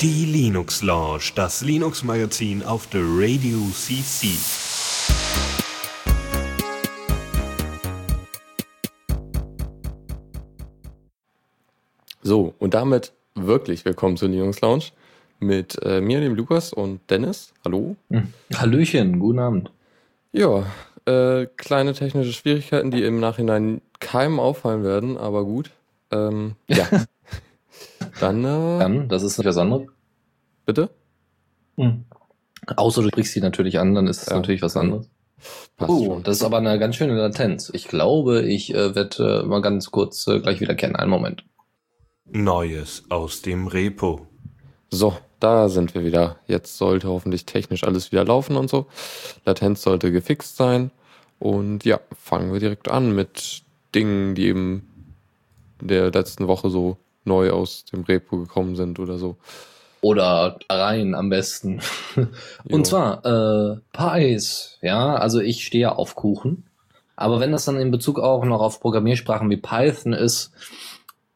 Die Linux Lounge, das Linux Magazin auf der Radio CC. So, und damit wirklich willkommen zur Linux Lounge mit äh, mir, dem Lukas und Dennis. Hallo. Hm. Hallöchen, guten Abend. Ja, äh, kleine technische Schwierigkeiten, die im Nachhinein keinem auffallen werden, aber gut. Ähm, ja. Dann, äh, Dann, das ist nicht was anderes. Bitte? Hm. Außer du sprichst sie natürlich an, dann ist es ja. natürlich was anderes. Passt oh, schon. das ist aber eine ganz schöne Latenz. Ich glaube, ich äh, werde äh, mal ganz kurz äh, gleich wieder kennen. Einen Moment. Neues aus dem Repo. So, da sind wir wieder. Jetzt sollte hoffentlich technisch alles wieder laufen und so. Latenz sollte gefixt sein. Und ja, fangen wir direkt an mit Dingen, die eben der letzten Woche so neu aus dem Repo gekommen sind oder so. Oder rein am besten. Und zwar äh, Pies. Ja, also ich stehe auf Kuchen. Aber wenn das dann in Bezug auch noch auf Programmiersprachen wie Python ist,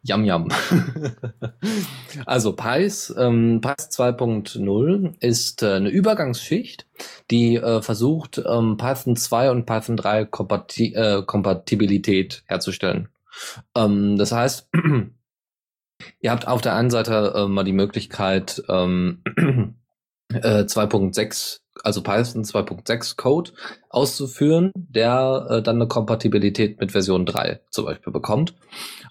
Yam Yam. also Pies, ähm, Pies 2.0 ist äh, eine Übergangsschicht, die äh, versucht, ähm, Python 2 und Python 3 Kompati äh, Kompatibilität herzustellen. Ähm, das heißt, Ihr habt auf der einen Seite äh, mal die Möglichkeit, ähm, äh, 2.6, also Python 2.6 Code auszuführen, der äh, dann eine Kompatibilität mit Version 3 zum Beispiel bekommt.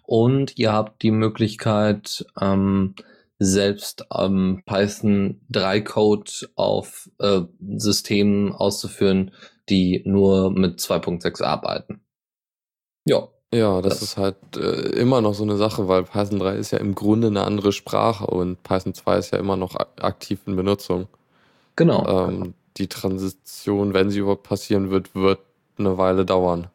Und ihr habt die Möglichkeit, ähm, selbst ähm, Python 3 Code auf äh, Systemen auszuführen, die nur mit 2.6 arbeiten. Ja, ja, das, das ist halt äh, immer noch so eine Sache, weil Python 3 ist ja im Grunde eine andere Sprache und Python 2 ist ja immer noch aktiv in Benutzung. Genau. Ähm, die Transition, wenn sie überhaupt passieren wird, wird eine Weile dauern.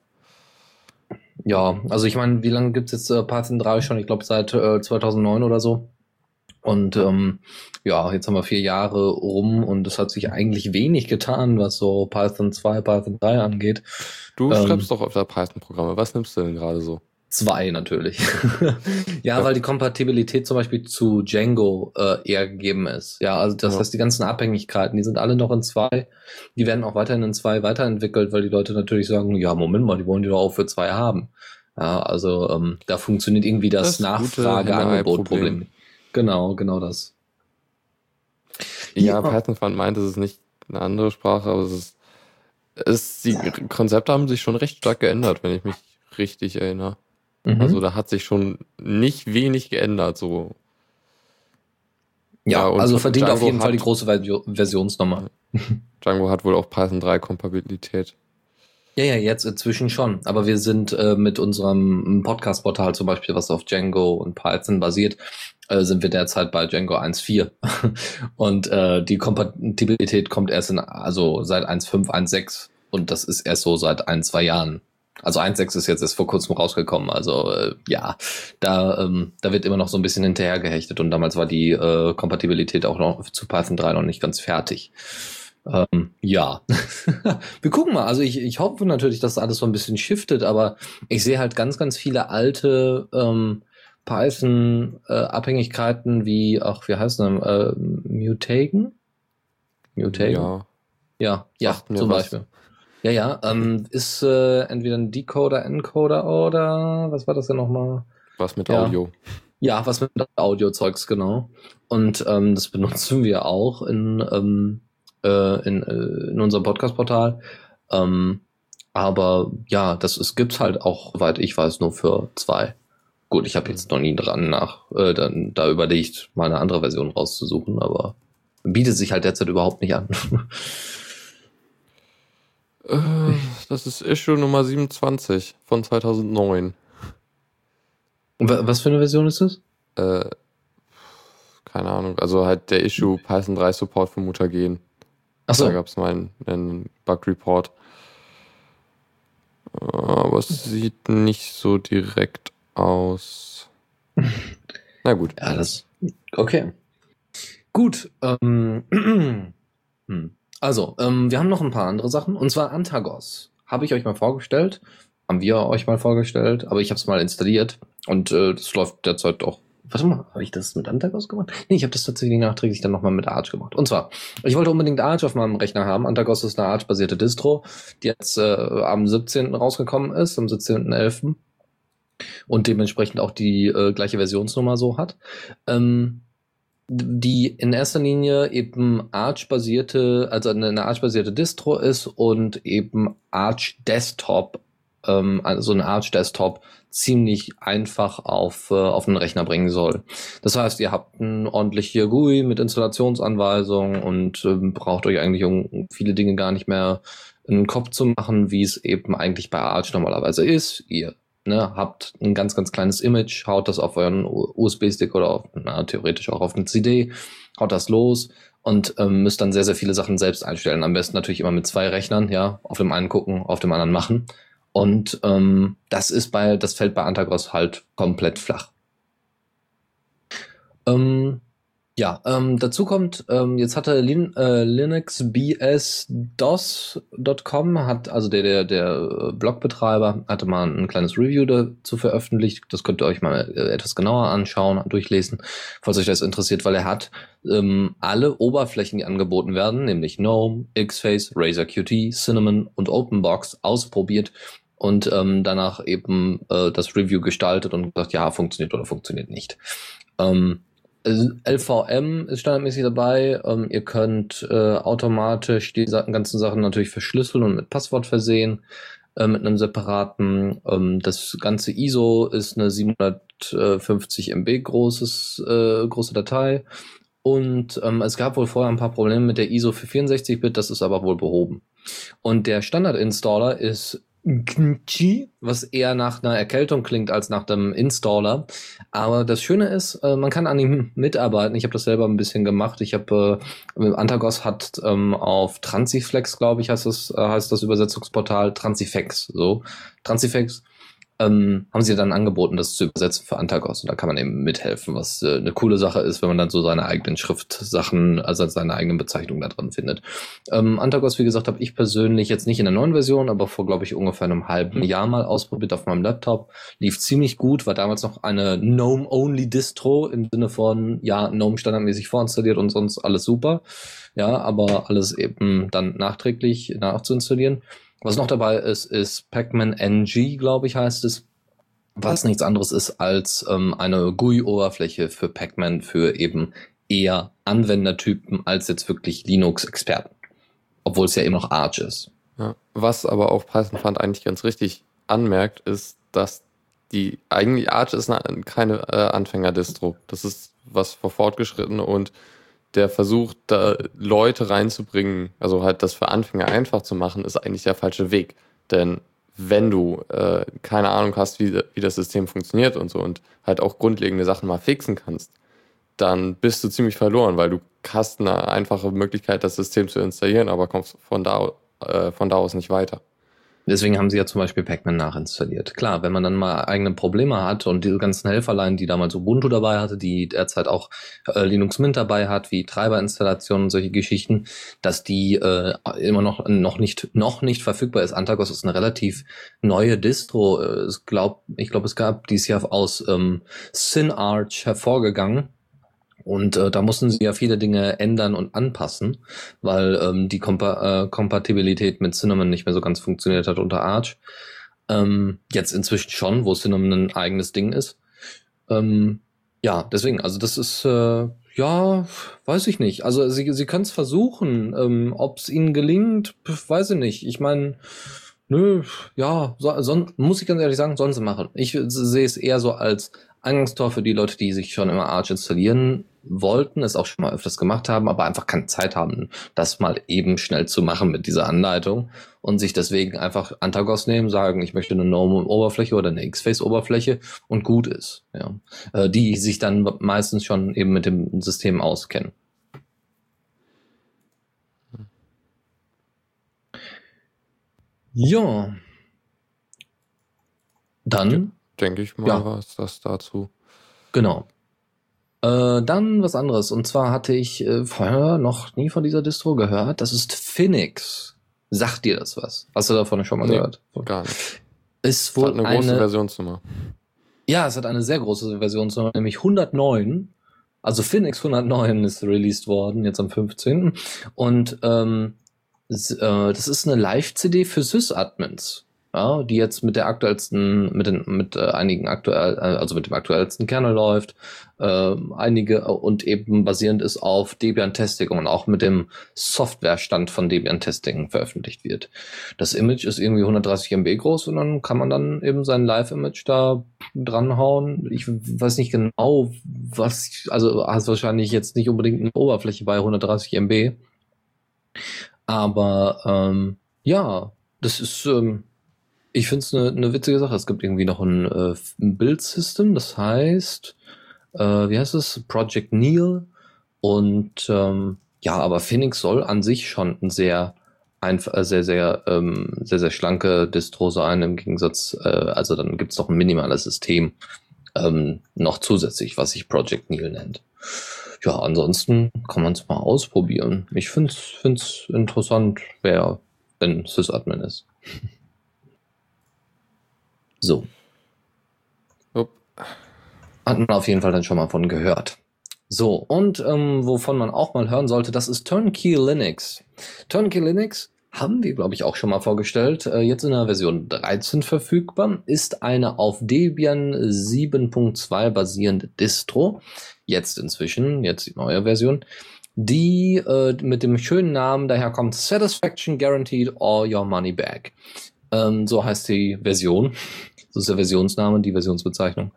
Ja, also ich meine, wie lange gibt es jetzt äh, Python 3 schon? Ich glaube seit äh, 2009 oder so. Und ähm, ja, jetzt haben wir vier Jahre rum und es hat sich eigentlich wenig getan, was so Python 2, Python 3 angeht. Du ähm, schreibst doch öfter Python-Programme. Was nimmst du denn gerade so? Zwei natürlich. ja, ja, weil die Kompatibilität zum Beispiel zu Django äh, eher gegeben ist. Ja, also das ja. heißt, die ganzen Abhängigkeiten, die sind alle noch in zwei. Die werden auch weiterhin in zwei weiterentwickelt, weil die Leute natürlich sagen, ja, Moment mal, die wollen die doch auch für zwei haben. Ja, also ähm, da funktioniert irgendwie das, das Nachfrage-Angebot-Problem. Genau, genau das. Ja, ja. Python Fund meint, es ist nicht eine andere Sprache, aber es ist, es, die Konzepte haben sich schon recht stark geändert, wenn ich mich richtig erinnere. Mhm. Also da hat sich schon nicht wenig geändert, so. Ja, ja also verdient Django auf jeden Fall die große Versionsnummer. Django hat wohl auch Python 3 Kompatibilität. Ja, ja, jetzt inzwischen schon. Aber wir sind äh, mit unserem Podcast-Portal zum Beispiel, was auf Django und Python basiert, äh, sind wir derzeit bei Django 1.4. und äh, die Kompatibilität kommt erst in, also seit 1.5, 1.6 und das ist erst so seit ein, zwei Jahren. Also 1.6 ist jetzt erst vor kurzem rausgekommen. Also äh, ja, da, ähm, da wird immer noch so ein bisschen hinterher gehechtet und damals war die äh, Kompatibilität auch noch zu Python 3 noch nicht ganz fertig. Ähm, ja, wir gucken mal. Also ich, ich hoffe natürlich, dass alles so ein bisschen shiftet, aber ich sehe halt ganz, ganz viele alte ähm, Python-Abhängigkeiten wie, ach, wie heißt das? Äh, Mutagen? Mutagen? Ja. Ja, ja, zum was. Beispiel. Ja, ja, ähm, ist äh, entweder ein Decoder, Encoder oder was war das denn nochmal? Was mit ja. Audio. Ja, was mit Audio-Zeugs, genau. Und ähm, das benutzen wir auch in, ähm, äh, in, äh, in unserem Podcast-Portal. Ähm, aber ja, das es gibt's halt auch, soweit ich weiß, nur für zwei. Gut, ich habe jetzt noch nie dran nach äh, dann, da überlegt, mal eine andere Version rauszusuchen, aber bietet sich halt derzeit überhaupt nicht an. äh, das ist Issue Nummer 27 von 2009. Was für eine Version ist das? Äh, keine Ahnung. Also halt der Issue Python 3 Support für Mutagen. Achso. Da gab es mal einen, einen Bug-Report. Aber es sieht nicht so direkt aus. Na gut. Ja, das. Okay. Gut. Ähm, hm. also, ähm, wir haben noch ein paar andere Sachen. Und zwar Antagos. Habe ich euch mal vorgestellt. haben wir euch mal vorgestellt, aber ich habe es mal installiert und äh, das läuft derzeit auch. Warte mal, habe ich das mit Antagos gemacht? Nee, ich habe das tatsächlich nachträglich dann nochmal mit Arch gemacht. Und zwar, ich wollte unbedingt Arch auf meinem Rechner haben. Antagos ist eine Arch-basierte Distro, die jetzt äh, am 17. rausgekommen ist, am 17.11. Und dementsprechend auch die äh, gleiche Versionsnummer so hat. Ähm, die in erster Linie eben Arch-basierte, also eine Arch-basierte Distro ist und eben Arch Desktop, ähm, also ein Arch Desktop ziemlich einfach auf, äh, auf den Rechner bringen soll. Das heißt, ihr habt ein ordentliche GUI mit Installationsanweisungen und ähm, braucht euch eigentlich um viele Dinge gar nicht mehr einen Kopf zu machen, wie es eben eigentlich bei Arch normalerweise ist. Ihr ne, habt ein ganz, ganz kleines Image, haut das auf euren USB-Stick oder auf, na, theoretisch auch auf eine CD, haut das los und ähm, müsst dann sehr, sehr viele Sachen selbst einstellen. Am besten natürlich immer mit zwei Rechnern, ja, auf dem einen gucken, auf dem anderen machen. Und ähm, das ist bei, das fällt bei Antagros halt komplett flach. Ähm, ja, ähm, dazu kommt, ähm, jetzt hatte Lin, äh, linuxbsdos.com, hat also der, der, der Blogbetreiber, hatte mal ein kleines Review dazu veröffentlicht. Das könnt ihr euch mal äh, etwas genauer anschauen, durchlesen, falls euch das interessiert, weil er hat ähm, alle Oberflächen, die angeboten werden, nämlich GNOME, Xface, Razer Qt, Cinnamon und OpenBox ausprobiert und ähm, danach eben äh, das Review gestaltet und gesagt, ja, funktioniert oder funktioniert nicht. Ähm, LVM ist standardmäßig dabei. Ähm, ihr könnt äh, automatisch die ganzen Sachen natürlich verschlüsseln und mit Passwort versehen, äh, mit einem separaten. Ähm, das ganze ISO ist eine 750 MB großes, äh, große Datei. Und ähm, es gab wohl vorher ein paar Probleme mit der ISO für 64-Bit, das ist aber wohl behoben. Und der Standard-Installer ist Gmchi, was eher nach einer Erkältung klingt als nach dem Installer. Aber das Schöne ist, äh, man kann an ihm mitarbeiten. Ich habe das selber ein bisschen gemacht. Ich habe äh, Antagos hat ähm, auf Transiflex, glaube ich, heißt das, äh, heißt das Übersetzungsportal Transifex. So Transifex ähm, haben sie dann angeboten, das zu übersetzen für Antagos. Und da kann man eben mithelfen, was äh, eine coole Sache ist, wenn man dann so seine eigenen Schriftsachen, also seine eigenen Bezeichnungen da drin findet. Ähm, Antagos, wie gesagt, habe ich persönlich jetzt nicht in der neuen Version, aber vor, glaube ich, ungefähr einem halben Jahr mal ausprobiert auf meinem Laptop. Lief ziemlich gut, war damals noch eine GNOME-Only-Distro im Sinne von, ja, GNOME standardmäßig vorinstalliert und sonst alles super. Ja, aber alles eben dann nachträglich nachzuinstallieren. Was noch dabei ist, ist Pac-Man NG, glaube ich, heißt es. Was nichts anderes ist als ähm, eine GUI-Oberfläche für Pac-Man für eben eher Anwendertypen als jetzt wirklich Linux-Experten. Obwohl es ja eben noch Arch ist. Ja, was aber auch Python fand eigentlich ganz richtig anmerkt, ist, dass die eigentlich Arch ist eine, keine äh, Anfänger-Distro. Das ist was für Fortgeschrittene und der versucht, da Leute reinzubringen, also halt das für Anfänger einfach zu machen, ist eigentlich der falsche Weg. Denn wenn du äh, keine Ahnung hast, wie, wie das System funktioniert und so und halt auch grundlegende Sachen mal fixen kannst, dann bist du ziemlich verloren, weil du hast eine einfache Möglichkeit, das System zu installieren, aber kommst von da, äh, von da aus nicht weiter. Deswegen haben sie ja zum Beispiel Pac-Man nachinstalliert. Klar, wenn man dann mal eigene Probleme hat und diese ganzen Helferlein, die damals Ubuntu dabei hatte, die derzeit auch äh, Linux Mint dabei hat, wie Treiberinstallationen und solche Geschichten, dass die äh, immer noch noch nicht noch nicht verfügbar ist. Antagos ist eine relativ neue Distro. Ich äh, glaube, ich glaube, es gab dieses Jahr aus ähm, SynArch hervorgegangen und äh, da mussten sie ja viele Dinge ändern und anpassen, weil ähm, die Kompa äh, Kompatibilität mit Cinnamon nicht mehr so ganz funktioniert hat unter Arch. Ähm, jetzt inzwischen schon, wo Cinnamon ein eigenes Ding ist. Ähm, ja, deswegen, also das ist, äh, ja, weiß ich nicht. Also sie, sie können es versuchen. Ähm, Ob es ihnen gelingt, weiß ich nicht. Ich meine, nö, ja, so, so, muss ich ganz ehrlich sagen, sollen sie machen. Ich sehe es eher so als Eingangstor für die Leute, die sich schon immer Arch installieren wollten, es auch schon mal öfters gemacht haben, aber einfach keine Zeit haben, das mal eben schnell zu machen mit dieser Anleitung und sich deswegen einfach Antagos nehmen, sagen, ich möchte eine GNOME-Oberfläche oder eine X-Face-Oberfläche und gut ist. Ja. Äh, die sich dann meistens schon eben mit dem System auskennen. Ja. Dann. Denke ich mal, ja. was das dazu. Genau. Äh, dann was anderes. Und zwar hatte ich äh, vorher noch nie von dieser Distro gehört. Das ist Phoenix. Sagt dir das was? Hast du davon schon mal nee, gehört? Gar nicht. Ist wohl Hat eine große Versionsnummer. Ja, es hat eine sehr große Versionsnummer, nämlich 109. Also Phoenix 109 ist released worden, jetzt am 15. Und ähm, das, äh, das ist eine Live-CD für Sys-Admins ja, die jetzt mit der aktuellsten, mit den, mit äh, einigen aktuell, äh, also mit dem aktuellsten Kernel läuft, äh, einige äh, und eben basierend ist auf Debian Testing und auch mit dem Softwarestand von Debian Testing veröffentlicht wird. Das Image ist irgendwie 130 MB groß und dann kann man dann eben sein Live-Image da dranhauen. Ich weiß nicht genau, was, also hast wahrscheinlich jetzt nicht unbedingt eine Oberfläche bei 130 MB, aber ähm, ja, das ist ähm, ich finde es eine ne witzige Sache. Es gibt irgendwie noch ein, äh, ein Build-System, das heißt, äh, wie heißt es? Project Neil. Und ähm, ja, aber Phoenix soll an sich schon ein sehr einfach, äh, sehr, sehr, ähm, sehr, sehr schlanke Distro sein im Gegensatz, äh, also dann gibt es noch ein minimales System ähm, noch zusätzlich, was sich Project Neil nennt. Ja, ansonsten kann man es mal ausprobieren. Ich finde es interessant, wer wenn Sysadmin ist. So. Upp. Hat man auf jeden Fall dann schon mal von gehört. So, und ähm, wovon man auch mal hören sollte, das ist Turnkey Linux. Turnkey Linux haben wir, glaube ich, auch schon mal vorgestellt. Äh, jetzt in der Version 13 verfügbar. Ist eine auf Debian 7.2 basierende Distro. Jetzt inzwischen, jetzt die neue Version. Die äh, mit dem schönen Namen daherkommt Satisfaction Guaranteed All Your Money Back. Ähm, so heißt die Version. Das ist der Versionsname, die Versionsbezeichnung.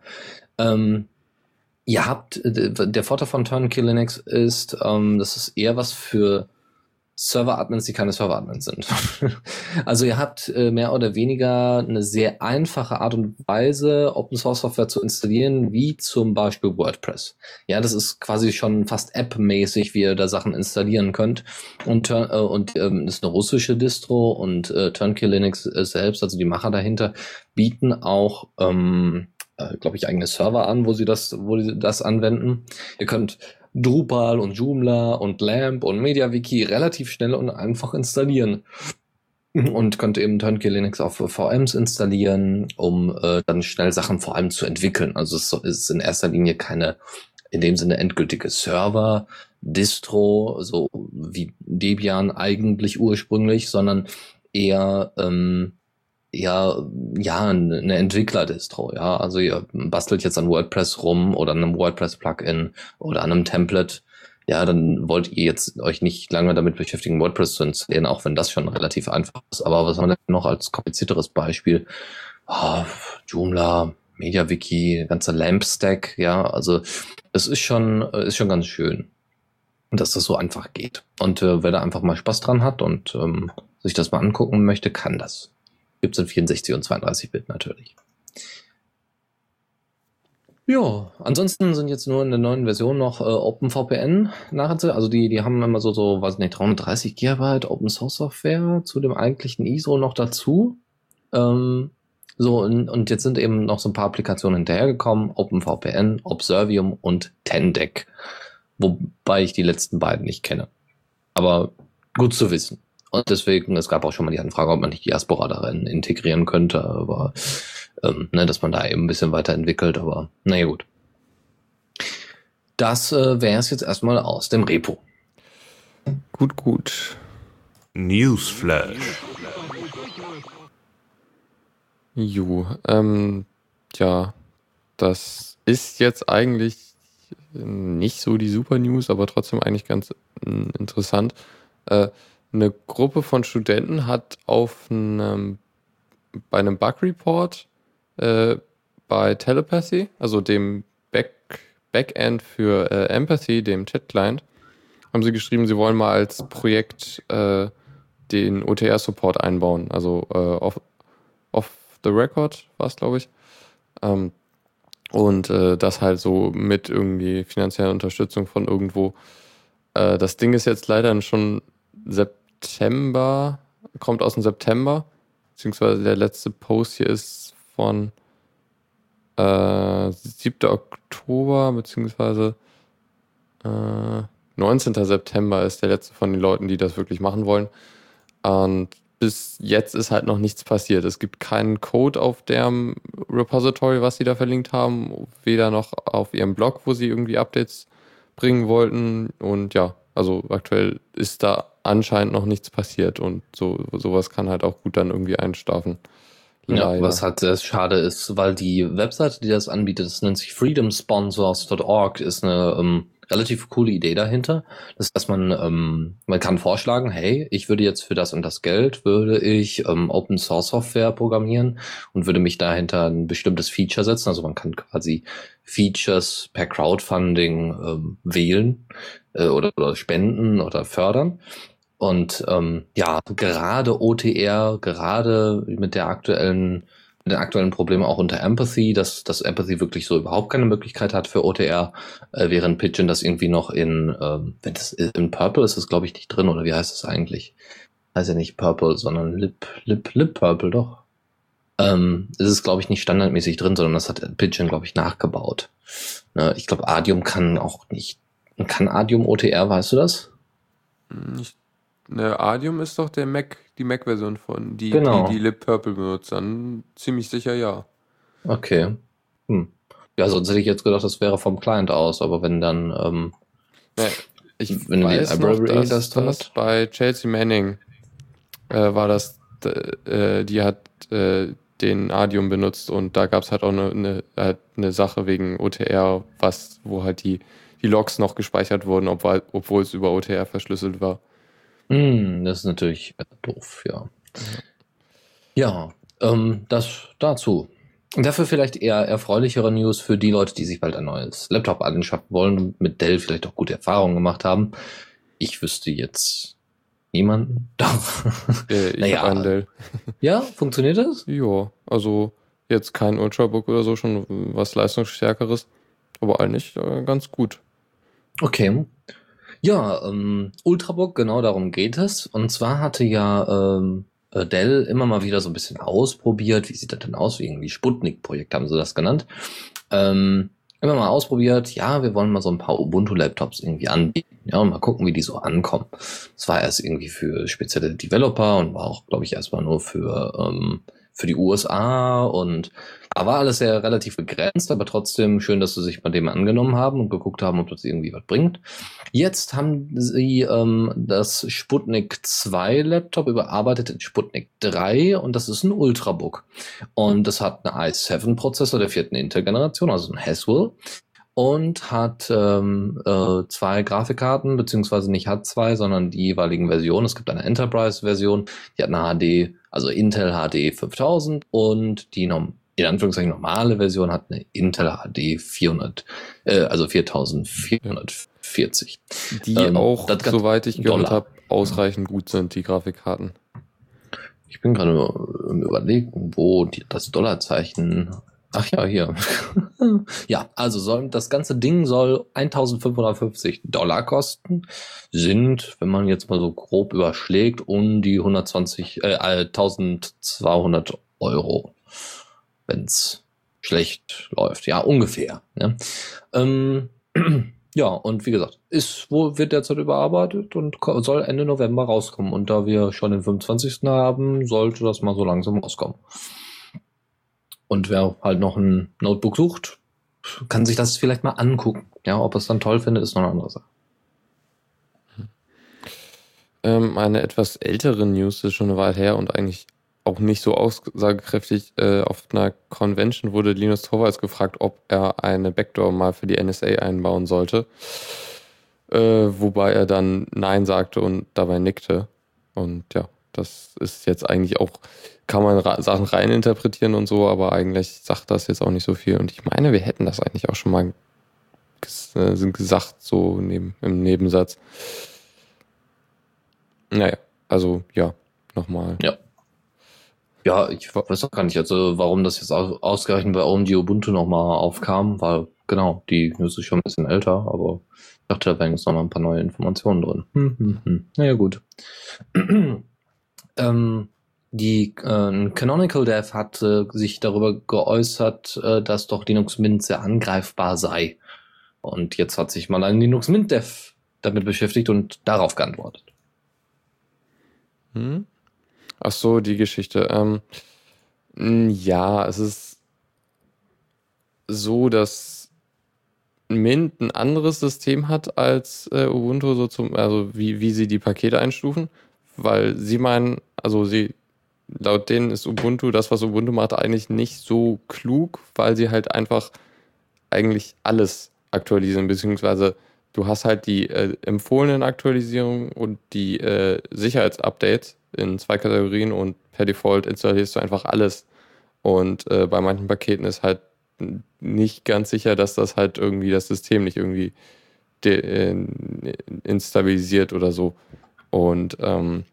Ähm, ihr habt, der Vorteil von Turnkey Linux ist, ähm, das ist eher was für Server-Admins, die keine Server-Admins sind. also ihr habt äh, mehr oder weniger eine sehr einfache Art und Weise, Open-Source-Software zu installieren, wie zum Beispiel WordPress. Ja, das ist quasi schon fast App-mäßig, wie ihr da Sachen installieren könnt. Und, äh, und ähm, ist eine russische Distro und äh, Turnkey Linux äh, selbst, also die Macher dahinter, bieten auch ähm, äh, glaube ich, eigene Server an, wo sie das, wo sie das anwenden. Ihr könnt Drupal und Joomla und Lamp und MediaWiki relativ schnell und einfach installieren. Und könnt eben Turnkey Linux auf VMs installieren, um äh, dann schnell Sachen vor allem zu entwickeln. Also es ist in erster Linie keine in dem Sinne endgültige Server, Distro, so wie Debian eigentlich ursprünglich, sondern eher ähm, ja, ja, eine Entwickler-Distro, ja. Also ihr bastelt jetzt an WordPress rum oder an einem WordPress-Plugin oder an einem Template. Ja, dann wollt ihr jetzt euch nicht lange damit beschäftigen, WordPress zu installieren, auch wenn das schon relativ einfach ist. Aber was haben wir denn noch als komplizierteres Beispiel? Oh, Joomla, MediaWiki, ganze Lamp-Stack, ja. Also es ist schon, ist schon ganz schön, dass das so einfach geht. Und äh, wer da einfach mal Spaß dran hat und ähm, sich das mal angucken möchte, kann das. Gibt es in 64 und 32-Bit natürlich. Ja, ansonsten sind jetzt nur in der neuen Version noch äh, OpenVPN nachher, also die, die haben immer so, so, weiß nicht, 330 Gigabyte Open Source Software zu dem eigentlichen ISO noch dazu. Ähm, so, und, und jetzt sind eben noch so ein paar Applikationen hinterhergekommen, OpenVPN, Observium und Tendec. Wobei ich die letzten beiden nicht kenne. Aber gut zu wissen. Und deswegen, es gab auch schon mal die Anfrage, ob man nicht Diaspora darin integrieren könnte, aber ähm, ne, dass man da eben ein bisschen weiterentwickelt, aber naja gut. Das äh, wäre es jetzt erstmal aus dem Repo. Gut, gut. Newsflash. Jo, ähm, ja, das ist jetzt eigentlich nicht so die Super News, aber trotzdem eigentlich ganz äh, interessant. Äh, eine Gruppe von Studenten hat auf einem, bei einem Bug Report äh, bei Telepathy, also dem Back, Backend für äh, Empathy, dem Chat-Client, haben sie geschrieben, sie wollen mal als Projekt äh, den OTR-Support einbauen, also äh, off, off the record war es, glaube ich. Ähm, und äh, das halt so mit irgendwie finanzieller Unterstützung von irgendwo. Äh, das Ding ist jetzt leider schon September, kommt aus dem September, beziehungsweise der letzte Post hier ist von äh, 7. Oktober, beziehungsweise äh, 19. September ist der letzte von den Leuten, die das wirklich machen wollen. Und bis jetzt ist halt noch nichts passiert. Es gibt keinen Code auf dem Repository, was sie da verlinkt haben, weder noch auf ihrem Blog, wo sie irgendwie Updates bringen wollten. Und ja, also aktuell ist da anscheinend noch nichts passiert und so sowas kann halt auch gut dann irgendwie einstafen. Ja, was halt sehr schade ist, weil die Webseite, die das anbietet, das nennt sich freedomsponsors.org, ist eine ähm, relativ coole Idee dahinter. Das dass man, ähm, man kann vorschlagen, hey, ich würde jetzt für das und das Geld, würde ich ähm, Open Source Software programmieren und würde mich dahinter ein bestimmtes Feature setzen. Also man kann quasi Features per Crowdfunding ähm, wählen äh, oder, oder spenden oder fördern. Und ähm, ja, gerade OTR, gerade mit der aktuellen den aktuellen Problemen auch unter Empathy, dass, dass Empathy wirklich so überhaupt keine Möglichkeit hat für OTR, äh, während Pigeon das irgendwie noch in, ähm, wenn das in Purple ist das glaube ich nicht drin, oder wie heißt es eigentlich? Heißt ja nicht Purple, sondern Lip, Lip, Lip Purple, doch. Ähm, es ist, glaube ich, nicht standardmäßig drin, sondern das hat Pigeon, glaube ich, nachgebaut. Ne, ich glaube, Adium kann auch nicht. Kann Adium OTR, weißt du das? Ich Ne, Adium ist doch der Mac, die Mac-Version von, die, Genau. die, die Lip Purple benutzt. Dann ziemlich sicher ja. Okay. Hm. Ja, sonst hätte ich jetzt gedacht, das wäre vom Client aus, aber wenn dann, ähm, Ne, ich Wenn die weiß noch, Library dass, das das bei Chelsea Manning äh, war das, äh, die hat äh, den Adium benutzt und da gab es halt auch eine, eine, halt eine Sache wegen OTR, was, wo halt die, die Logs noch gespeichert wurden, obwohl, obwohl es über OTR verschlüsselt war. Hm, das ist natürlich doof, ja. Ja, ähm, das dazu. Dafür vielleicht eher erfreulichere News für die Leute, die sich bald ein neues Laptop anschaffen wollen und mit Dell vielleicht auch gute Erfahrungen gemacht haben. Ich wüsste jetzt niemanden. Doch. Äh, ich Naja. einen Dell. ja, funktioniert das? Ja, also jetzt kein Ultrabook oder so, schon was leistungsstärkeres, aber eigentlich äh, ganz gut. Okay. Ja, ähm, Ultrabook, genau darum geht es. Und zwar hatte ja ähm, äh, Dell immer mal wieder so ein bisschen ausprobiert. Wie sieht das denn aus? Wie irgendwie Sputnik-Projekt haben sie das genannt. Ähm, immer mal ausprobiert. Ja, wir wollen mal so ein paar Ubuntu-Laptops irgendwie anbieten. Ja, und mal gucken, wie die so ankommen. Das war erst irgendwie für spezielle Developer und war auch, glaube ich, erstmal nur für, ähm, für die USA und da war alles sehr relativ begrenzt, aber trotzdem schön, dass sie sich bei dem angenommen haben und geguckt haben, ob das irgendwie was bringt. Jetzt haben sie ähm, das Sputnik 2 Laptop überarbeitet in Sputnik 3 und das ist ein Ultrabook. Und das hat einen i7-Prozessor der vierten Intel-Generation, also ein Haswell. Und hat ähm, äh, zwei Grafikkarten, beziehungsweise nicht hat zwei, sondern die jeweiligen Versionen. Es gibt eine Enterprise-Version, die hat eine HD, also Intel HD 5000 und die in Anführungszeichen normale Version hat eine Intel HD 400, äh, also 4440. Die Ähm, auch, soweit ich gehört habe, ausreichend gut sind, die Grafikkarten. Ich bin gerade im Überlegen, wo die, das Dollarzeichen. Ach ja, hier. ja, also soll, das ganze Ding soll 1550 Dollar kosten. Sind, wenn man jetzt mal so grob überschlägt, um die 120, äh, 1200 Euro. Wenn's schlecht läuft. Ja, ungefähr. Ne? Ähm, ja, und wie gesagt, ist, wo wird derzeit überarbeitet und soll Ende November rauskommen. Und da wir schon den 25. haben, sollte das mal so langsam rauskommen. Und wer halt noch ein Notebook sucht, kann sich das vielleicht mal angucken. Ja, ob es dann toll findet, ist noch eine andere Sache. Ähm, eine etwas ältere News ist schon eine Weile her und eigentlich auch nicht so aussagekräftig. Äh, auf einer Convention wurde Linus Torvalds gefragt, ob er eine Backdoor mal für die NSA einbauen sollte. Äh, wobei er dann Nein sagte und dabei nickte. Und ja, das ist jetzt eigentlich auch, kann man Sachen reininterpretieren und so, aber eigentlich sagt das jetzt auch nicht so viel. Und ich meine, wir hätten das eigentlich auch schon mal ges äh, gesagt, so neben, im Nebensatz. Naja, also ja, nochmal. Ja. Ja, ich weiß auch gar nicht, also warum das jetzt au- ausgerechnet bei OMG Ubuntu nochmal aufkam, weil genau, die News ist schon ein bisschen älter, aber ich dachte, da wären jetzt nochmal ein paar neue Informationen drin. Hm, hm, hm. Naja, gut. ähm, die äh, Canonical Dev hat äh, sich darüber geäußert, äh, dass doch Linux Mint sehr angreifbar sei. Und jetzt hat sich mal ein Linux Mint Dev damit beschäftigt und darauf geantwortet. Hm? Ach so, die Geschichte. Ähm, ja, es ist so, dass Mint ein anderes System hat als äh, Ubuntu, so zum, also wie, wie sie die Pakete einstufen, weil sie meinen, also sie, laut denen ist Ubuntu, das, was Ubuntu macht, eigentlich nicht so klug, weil sie halt einfach eigentlich alles aktualisieren, beziehungsweise du hast halt die äh, empfohlenen Aktualisierungen und die äh, Sicherheitsupdates in zwei Kategorien und per Default installierst du einfach alles. Und äh, bei manchen Paketen ist halt nicht ganz sicher, dass das halt irgendwie das System nicht irgendwie äh, instabilisiert oder so. Und ähm,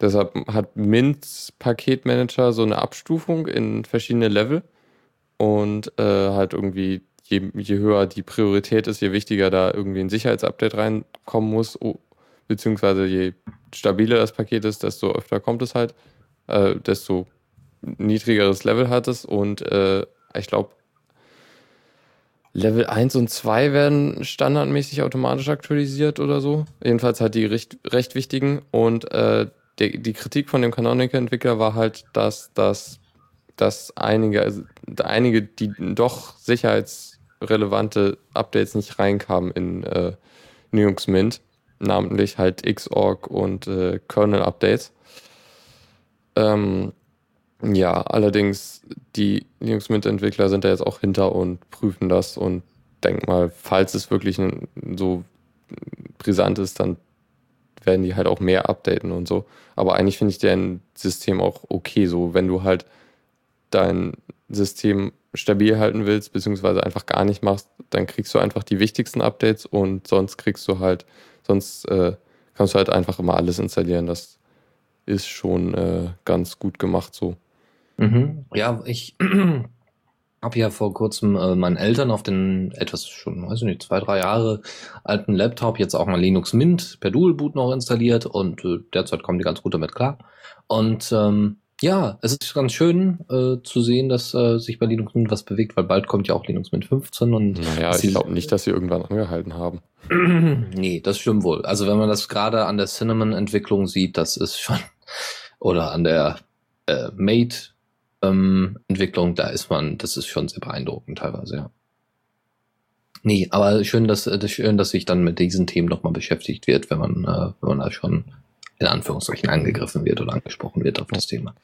deshalb hat Mint Paketmanager so eine Abstufung in verschiedene Level und äh, halt irgendwie je, je höher die Priorität ist, je wichtiger da irgendwie ein Sicherheitsupdate reinkommen muss, beziehungsweise je stabiler das Paket ist, desto öfter kommt es halt, äh, desto niedrigeres Level hat es und äh, ich glaube, Level 1 und 2 werden standardmäßig automatisch aktualisiert oder so. Jedenfalls halt die recht, recht wichtigen. Und äh, die, die Kritik von dem Canonical-Entwickler war halt, dass, dass, dass einige, also einige, die doch sicherheitsrelevante Updates nicht reinkamen in äh, Linux Mint namentlich halt Xorg und äh, Kernel-Updates. Ähm, ja, allerdings, die Linux Mint-Entwickler sind da jetzt auch hinter und prüfen das und denk mal, falls es wirklich so brisant ist, dann werden die halt auch mehr updaten und so. Aber eigentlich finde ich deren System auch okay, so wenn du halt dein System stabil halten willst, beziehungsweise einfach gar nicht machst, dann kriegst du einfach die wichtigsten Updates und sonst kriegst du halt Sonst äh, kannst du halt einfach immer alles installieren. Das ist schon äh, ganz gut gemacht so. Mhm. Ja, ich habe ja vor kurzem äh, meinen Eltern auf den etwas schon, weiß ich nicht, zwei, drei Jahre alten Laptop jetzt auch mal Linux Mint per Dual Boot noch installiert und äh, derzeit kommen die ganz gut damit klar. Und ähm, ja, es ist ganz schön äh, zu sehen, dass äh, sich bei Linux Mint was bewegt, weil bald kommt ja auch Linux Mint 15 und. Naja, ich glaube nicht, dass sie irgendwann angehalten haben. nee, das stimmt wohl. Also wenn man das gerade an der Cinnamon-Entwicklung sieht, das ist schon, oder an der äh, Mate-Entwicklung, ähm, da ist man, das ist schon sehr beeindruckend teilweise, ja. Nee, aber schön, dass, äh, schön, dass sich dann mit diesen Themen nochmal beschäftigt wird, wenn man, äh, wenn man da schon in Anführungszeichen angegriffen wird oder angesprochen wird auf das Thema.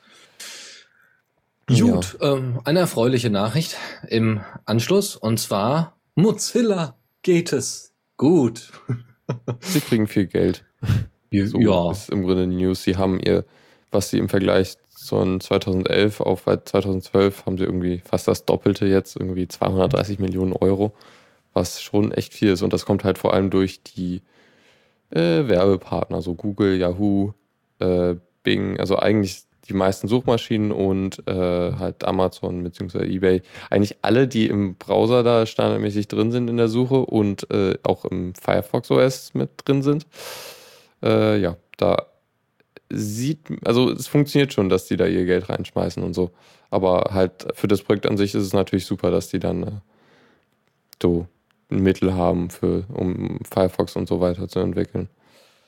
Gut, ja. ähm, eine erfreuliche Nachricht im Anschluss und zwar Mozilla geht es gut. Sie kriegen viel Geld. So ja. ist im Grunde die News. Sie haben ihr, was sie im Vergleich zu 2011 auf 2012 haben sie irgendwie fast das Doppelte jetzt, irgendwie 230 Millionen Euro, was schon echt viel ist. Und das kommt halt vor allem durch die äh, Werbepartner, so Google, Yahoo, äh, Bing, also eigentlich die meisten Suchmaschinen und äh, halt Amazon bzw. eBay. Eigentlich alle, die im Browser da standardmäßig drin sind in der Suche und äh, auch im Firefox OS mit drin sind. Äh, ja, da sieht, also es funktioniert schon, dass die da ihr Geld reinschmeißen und so. Aber halt für das Projekt an sich ist es natürlich super, dass die dann äh, so Mittel haben, für, um Firefox und so weiter zu entwickeln.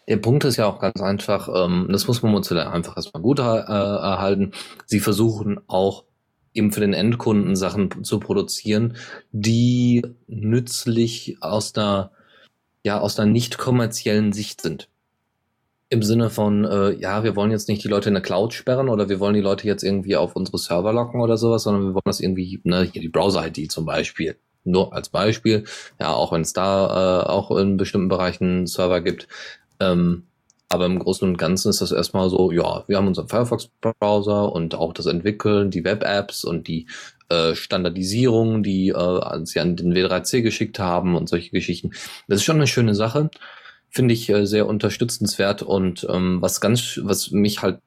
Der Punkt ist ja auch ganz einfach, ähm, das muss man Mozilla einfach erstmal gut äh, erhalten. Sie versuchen auch eben für den Endkunden Sachen zu produzieren, die nützlich aus der, ja, aus der nicht kommerziellen Sicht sind. Im Sinne von, äh, ja, wir wollen jetzt nicht die Leute in der Cloud sperren oder wir wollen die Leute jetzt irgendwie auf unsere Server locken oder sowas, sondern wir wollen das irgendwie, ne, hier die Browser-ID zum Beispiel, nur als Beispiel, ja, auch wenn es da äh, auch in bestimmten Bereichen Server gibt. Ähm, aber im Großen und Ganzen ist das erstmal so, ja, wir haben unseren Firefox-Browser und auch das Entwickeln, die Web-Apps und die äh, Standardisierung, die äh, sie an den W3C geschickt haben und solche Geschichten. Das ist schon eine schöne Sache finde ich äh, sehr unterstützenswert und ähm, was ganz, was mich halt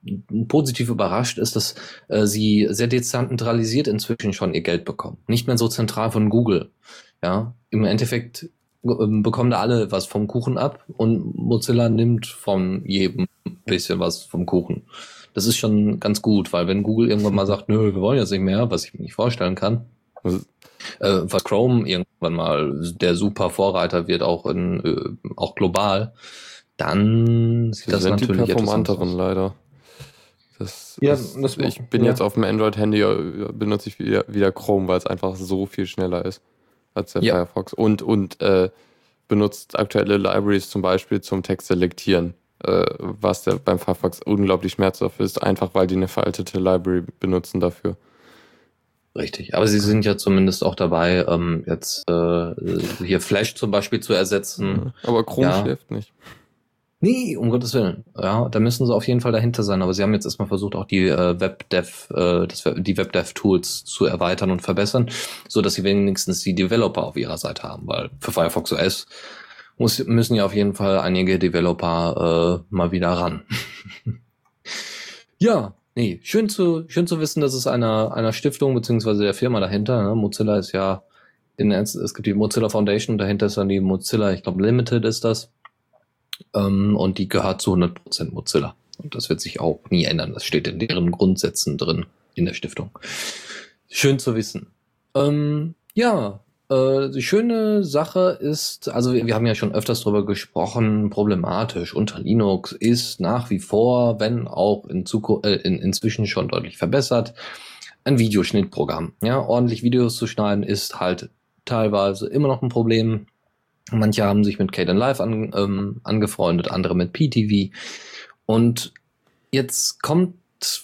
positiv überrascht, ist, dass äh, sie sehr dezentralisiert inzwischen schon ihr Geld bekommen. Nicht mehr so zentral von Google. Ja, im Endeffekt ähm, bekommen da alle was vom Kuchen ab und Mozilla nimmt von jedem bisschen was vom Kuchen. Das ist schon ganz gut, weil wenn Google irgendwann mal sagt, nö, wir wollen jetzt nicht mehr, was ich mir nicht vorstellen kann, äh, was Chrome irgendwann mal der super Vorreiter wird, auch in äh, auch global, dann sieht Sie das sind natürlich die performanteren leider. Das Ja, ist, das- ich bin ja. jetzt auf dem Android-Handy, benutze ich wieder, wieder Chrome, weil es einfach so viel schneller ist als der Ja. Firefox. Und, und äh, benutzt aktuelle Libraries zum Beispiel zum Text selektieren, äh, was der beim Firefox unglaublich schmerzhaft ist, einfach weil die eine veraltete Library benutzen dafür. Richtig, aber sie sind ja zumindest auch dabei, ähm, jetzt äh, hier Flash zum Beispiel zu ersetzen. Aber Chrome Ja. schläft nicht. Nee, um Gottes Willen. Ja, da müssen sie auf jeden Fall dahinter sein. Aber sie haben jetzt erstmal versucht, auch die äh, WebDev, äh, das, Web- die WebDev-Tools zu erweitern und verbessern, so dass sie wenigstens die Developer auf ihrer Seite haben, weil für Firefox OS muss, müssen ja auf jeden Fall einige Developer äh, mal wieder ran. ja, nee, schön zu, schön zu wissen, dass es einer, einer Stiftung beziehungsweise der Firma dahinter, ne? Mozilla ist ja, in, es gibt die Mozilla Foundation, dahinter ist dann die Mozilla, ich glaube Limited ist das. Ähm, und die gehört zu 100% Mozilla. Und das wird sich auch nie ändern. Das steht in deren Grundsätzen drin in der Stiftung. Schön zu wissen. Ähm, ja, äh, die schöne Sache ist, also wir, wir haben ja schon öfters drüber gesprochen, problematisch unter Linux ist nach wie vor, wenn auch in Zukunft, äh, in, inzwischen schon deutlich verbessert, ein Videoschnittprogramm. Ja, ordentlich Videos zu schneiden ist halt teilweise immer noch ein Problem. Manche haben sich mit Caden Live an, ähm, angefreundet, andere mit PTV. Und jetzt kommt,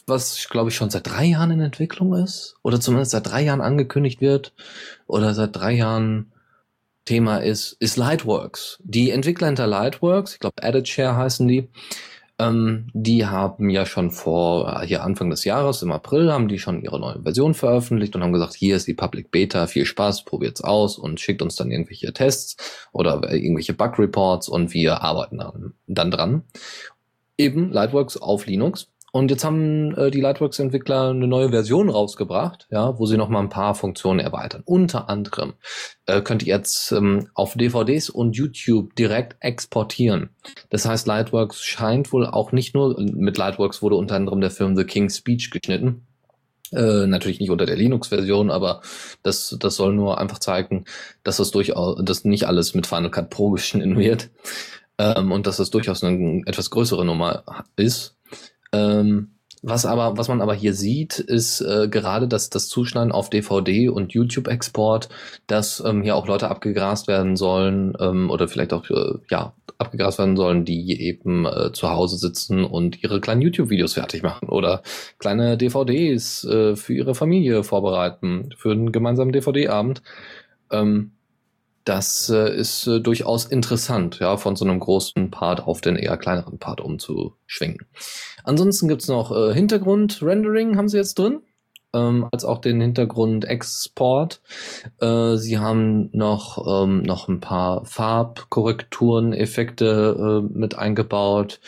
was glaube ich schon seit drei Jahren in Entwicklung ist, oder zumindest seit drei Jahren angekündigt wird, oder seit drei Jahren Thema ist, ist Lightworks. Die Entwickler hinter Lightworks, ich glaube EditShare heißen die, ähm, die haben ja schon vor, äh, hier Anfang des Jahres, im April, haben die schon ihre neue Version veröffentlicht und haben gesagt, hier ist die Public Beta, viel Spaß, probiert's aus und schickt uns dann irgendwelche Tests oder äh, irgendwelche Bug Reports und wir arbeiten dann dran. Eben Lightworks auf Linux. Und jetzt haben äh, die Lightworks-Entwickler eine neue Version rausgebracht, ja, wo sie noch mal ein paar Funktionen erweitern. Unter anderem äh, könnt ihr jetzt ähm, auf DVDs und YouTube direkt exportieren. Das heißt, Lightworks scheint wohl auch nicht nur, mit Lightworks wurde unter anderem der Film The King's Speech geschnitten. Äh, natürlich nicht unter der Linux-Version, aber das, das soll nur einfach zeigen, dass das durchaus, dass nicht alles mit Final Cut Pro geschnitten wird. Ähm, und dass das durchaus eine etwas größere Nummer ist. Ähm, was aber, was man aber hier sieht, ist äh, gerade das, das Zuschneiden auf DVD und YouTube-Export, dass ähm, hier auch Leute abgegrast werden sollen ähm, oder vielleicht auch äh, ja abgegrast werden sollen, die eben äh, zu Hause sitzen und ihre kleinen YouTube-Videos fertig machen oder kleine DVDs äh, für ihre Familie vorbereiten für einen gemeinsamen DVD-Abend. Ähm, das äh, ist äh, durchaus interessant, ja, von so einem großen Part auf den eher kleineren Part umzuschwenken. Ansonsten gibt's noch äh, Hintergrund-Rendering haben sie jetzt drin, ähm, als auch den Hintergrund-Export. Äh, sie haben noch, ähm, noch ein paar Farbkorrekturen, Effekte äh, mit eingebaut.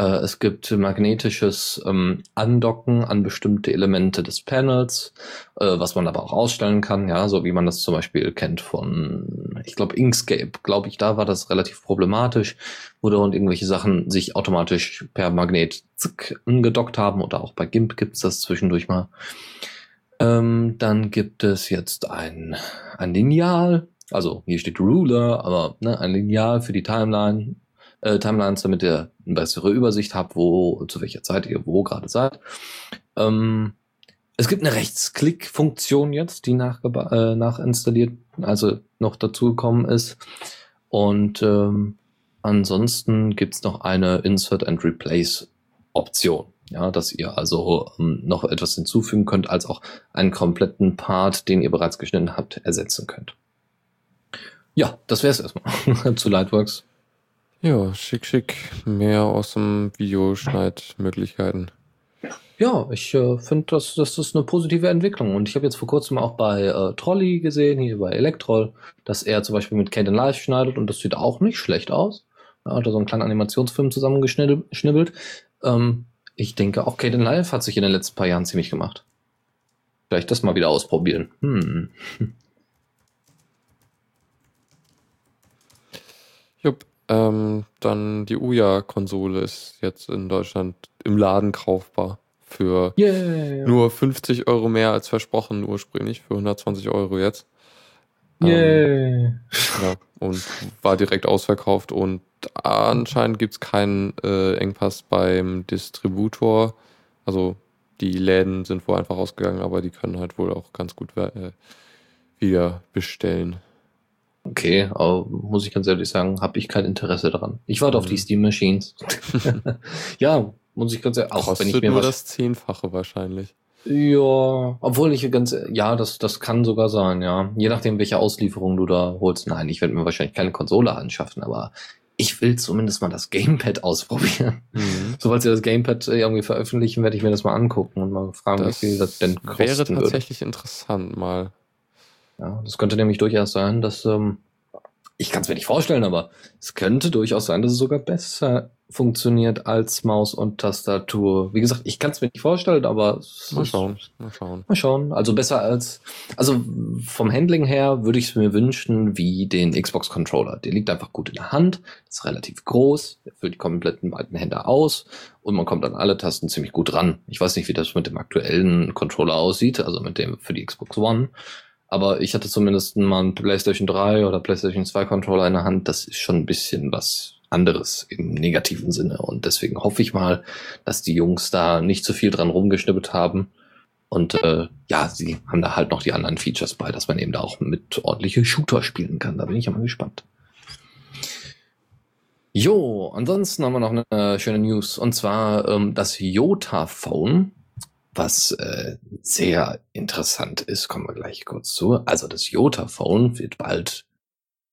Äh, es gibt magnetisches ähm, Andocken an bestimmte Elemente des Panels, äh, was man aber auch ausstellen kann, ja, so wie man das zum Beispiel kennt von, ich glaube, Inkscape, glaube ich, da war das relativ problematisch, wo dort irgendwelche Sachen sich automatisch per Magnet zick, angedockt haben oder auch bei GIMP gibt's das zwischendurch mal. Ähm, dann gibt es jetzt ein, ein Lineal, also hier steht Ruler, aber ne, ein Lineal für die Timeline, äh, Timelines, damit ihr eine bessere Übersicht habt, wo, zu welcher Zeit ihr wo gerade seid. Ähm, es gibt eine Rechtsklick-Funktion jetzt, die nachgeba- äh, nachinstalliert, also noch dazugekommen ist. Und ähm, ansonsten gibt's noch eine Insert and Replace Option. Ja, dass ihr also ähm, noch etwas hinzufügen könnt, als auch einen kompletten Part, den ihr bereits geschnitten habt, ersetzen könnt. Ja, das wäre es erstmal zu Lightworks. Ja, schick, schick. Mehr awesome Videoschneidmöglichkeiten. Ja, ich äh, finde, das, das ist eine positive Entwicklung. Und ich habe jetzt vor kurzem auch bei äh, Trolley gesehen, hier bei Electrol, dass er zum Beispiel mit Caden Live schneidet und das sieht auch nicht schlecht aus. Da hat er so einen kleinen Animationsfilm zusammengeschnibbelt. Ähm, ich denke, auch Caden Live hat sich in den letzten paar Jahren ziemlich gemacht. Vielleicht das mal wieder ausprobieren. Hm. Jupp. Ähm, dann die Uja-Konsole ist jetzt in Deutschland im Laden kaufbar. Für Yeah. nur 50 Euro mehr als versprochen ursprünglich, für 120 Euro jetzt. Ähm, Yeah. ja, und war direkt ausverkauft und anscheinend gibt's keinen äh, Engpass beim Distributor. Also die Läden sind wohl einfach ausgegangen, aber die können halt wohl auch ganz gut äh, wieder bestellen. Okay, aber muss ich ganz ehrlich sagen, habe ich kein Interesse daran. Ich warte mhm. auf die mhm. Steam Machines. ja, muss ich ganz ehrlich, auch Kostet wenn ich mir nur das Zehnfache wahrscheinlich. Ja, obwohl ich ganz, ja, das, das kann sogar sein, ja. Je nachdem, welche Auslieferung du da holst. Nein, ich werde mir wahrscheinlich keine Konsole anschaffen, aber ich will zumindest mal das Gamepad ausprobieren. Mhm. Sobald sie das Gamepad irgendwie veröffentlichen, werde ich mir das mal angucken und mal fragen, das wie viel das denn kostet. Wäre tatsächlich würde. interessant mal. Ja, das könnte nämlich durchaus sein, dass ähm, ich kann es mir nicht vorstellen, aber es könnte durchaus sein, dass es sogar besser funktioniert als Maus und Tastatur. Wie gesagt, ich kann es mir nicht vorstellen, aber mal schauen, mal schauen. Mal schauen. Also besser als, also vom Handling her würde ich es mir wünschen wie den Xbox Controller. Der liegt einfach gut in der Hand, ist relativ groß, füllt die kompletten beiden Hände aus und man kommt an alle Tasten ziemlich gut ran. Ich weiß nicht, wie das mit dem aktuellen Controller aussieht, also mit dem für die Xbox One. Aber ich hatte zumindest mal einen PlayStation 3 oder PlayStation 2 Controller in der Hand. Das ist schon ein bisschen was anderes im negativen Sinne. Und deswegen hoffe ich mal, dass die Jungs da nicht zu viel dran rumgeschnippelt haben. Und äh, ja, sie haben da halt noch die anderen Features bei, dass man eben da auch mit ordentliche Shooter spielen kann. Da bin ich ja mal gespannt. Jo, ansonsten haben wir noch eine schöne News. Und zwar ähm, das Jota Phone was äh, sehr interessant ist, kommen wir gleich kurz zu. Also das Jota Phone wird bald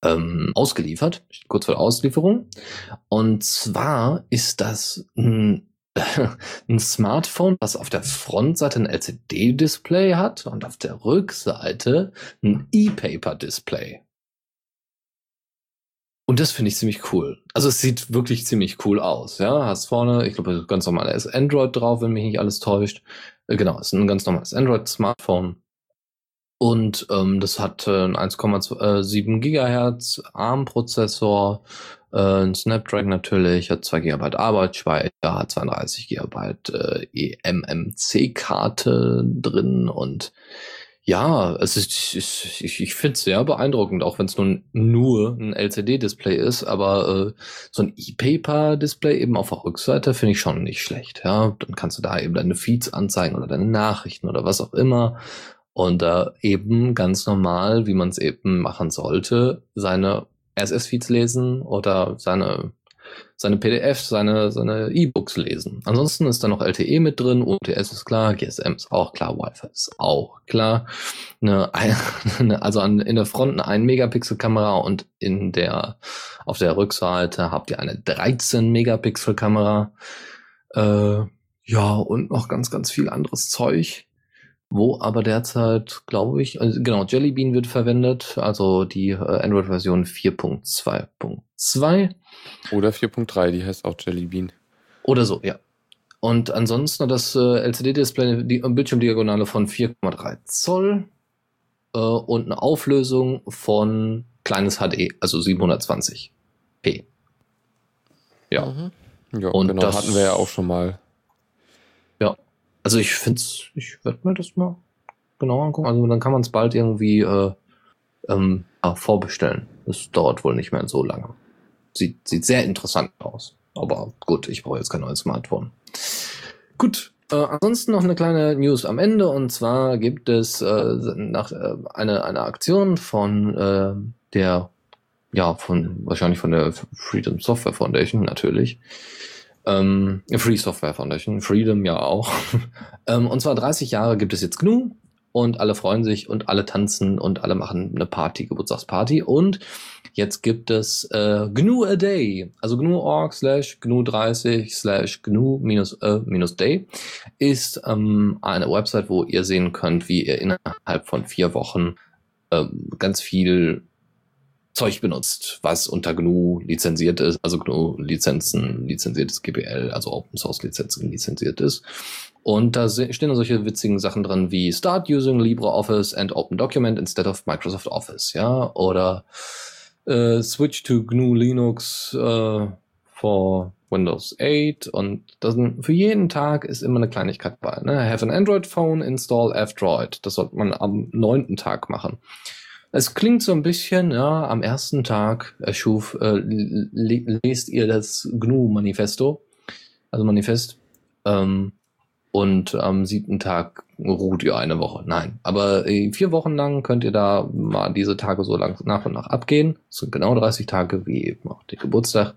ähm, ausgeliefert, kurz vor der Auslieferung. Und zwar ist das ein, ein Smartphone, was auf der Frontseite ein LCD-Display hat und auf der Rückseite ein E-Paper-Display. Und das finde ich ziemlich cool. Also es sieht wirklich ziemlich cool aus. Ja, hast vorne, ich glaube, ganz normales Android drauf, wenn mich nicht alles täuscht. Äh, genau, ist ein ganz normales Android-Smartphone. Und ähm, das hat äh, ein 1,7 Gigahertz ARM-Prozessor, äh, ein Snapdragon natürlich, hat 2 GB Arbeitsspeicher, hat 32 GB äh, eMMC-Karte drin und ja, es ist, ich, ich, ich finde es sehr beeindruckend, auch wenn es nun nur ein LCD-Display ist, aber äh, so ein E-Paper-Display eben auf der Rückseite finde ich schon nicht schlecht. Ja, dann kannst du da eben deine Feeds anzeigen oder deine Nachrichten oder was auch immer und da äh, eben ganz normal, wie man es eben machen sollte, seine RSS-Feeds lesen oder seine seine PDFs, seine, seine E-Books lesen. Ansonsten ist da noch LTE mit drin, UMTS ist klar, GSM ist auch klar, Wi-Fi ist auch klar. Eine, eine, also an, in der Front eine 1 Megapixel Kamera und in der, auf der Rückseite habt ihr eine 13 Megapixel Kamera. Äh, ja, und noch ganz, ganz viel anderes Zeug wo aber derzeit, glaube ich, also genau, Jelly Bean wird verwendet, also die äh, Android-Version 4.2.2. Oder 4.3, die heißt auch Jelly Bean. Oder so, ja. Und ansonsten das äh, LCD-Display, die äh, Bildschirmdiagonale von 4,3 Zoll äh, und eine Auflösung von kleines HD, also 720p. Ja. Mhm. Ja, und genau, das hatten wir ja auch schon mal. Also ich finde ich werde mir das mal genauer angucken. Also dann kann man es bald irgendwie äh, ähm, ah, vorbestellen. Das dauert wohl nicht mehr so lange. Sieht, sieht sehr interessant aus. Aber gut, ich brauche jetzt kein neues Smartphone. Gut, äh, ansonsten noch eine kleine News am Ende und zwar gibt es äh, nach äh, eine eine Aktion von äh, der ja von wahrscheinlich von der Freedom Software Foundation natürlich ähm, Free Software Foundation, Freedom ja auch. ähm, und zwar 30 Jahre gibt es jetzt GNU und alle freuen sich und alle tanzen und alle machen eine Party, Geburtstagsparty. Und jetzt gibt es äh, GNU a Day, also GNU.org slash GNU 30 slash GNU minus, äh, minus Day ist ähm, eine Website, wo ihr sehen könnt, wie ihr innerhalb von vier Wochen äh, ganz viel Zeug benutzt, was unter GNU lizenziert ist, also GNU Lizenzen, lizenziertes GPL, also Open Source Lizenzen lizenziert ist. Und da stehen solche witzigen Sachen drin wie Start using LibreOffice and Open Document instead of Microsoft Office, ja, oder äh, Switch to GNU Linux äh, for Windows 8 und das, für jeden Tag ist immer eine Kleinigkeit bei. Ne? Have an Android Phone, install F-Droid. Das sollte man am neunten Tag machen. Es klingt so ein bisschen, ja, am ersten Tag erschuf, äh, lest ihr das GNU-Manifesto, also Manifest, ähm, und am siebten Tag ruht ihr eine Woche. Nein, aber äh, vier Wochen lang könnt ihr da mal diese Tage so lang nach und nach abgehen. Das sind genau 30 Tage wie eben auch der Geburtstag.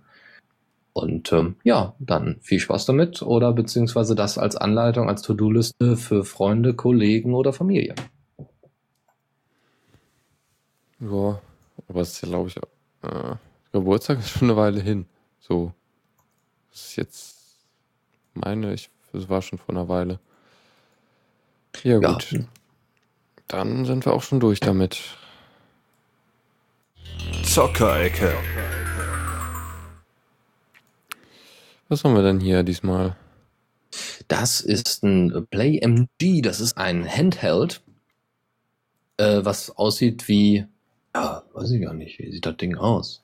Und ähm, ja, dann viel Spaß damit oder beziehungsweise das als Anleitung, als To-Do-Liste für Freunde, Kollegen oder Familie. Ja, aber es ist ja, glaube ich, äh, Geburtstag ist schon eine Weile hin. So, das ist jetzt, meine ich, es war schon vor einer Weile. Ja, gut. Ja. Dann sind wir auch schon durch damit. Zockerecke. Was haben wir denn hier diesmal? Das ist ein Play MG, das ist ein Handheld, äh, was aussieht wie, ja, weiß ich gar nicht, wie sieht das Ding aus?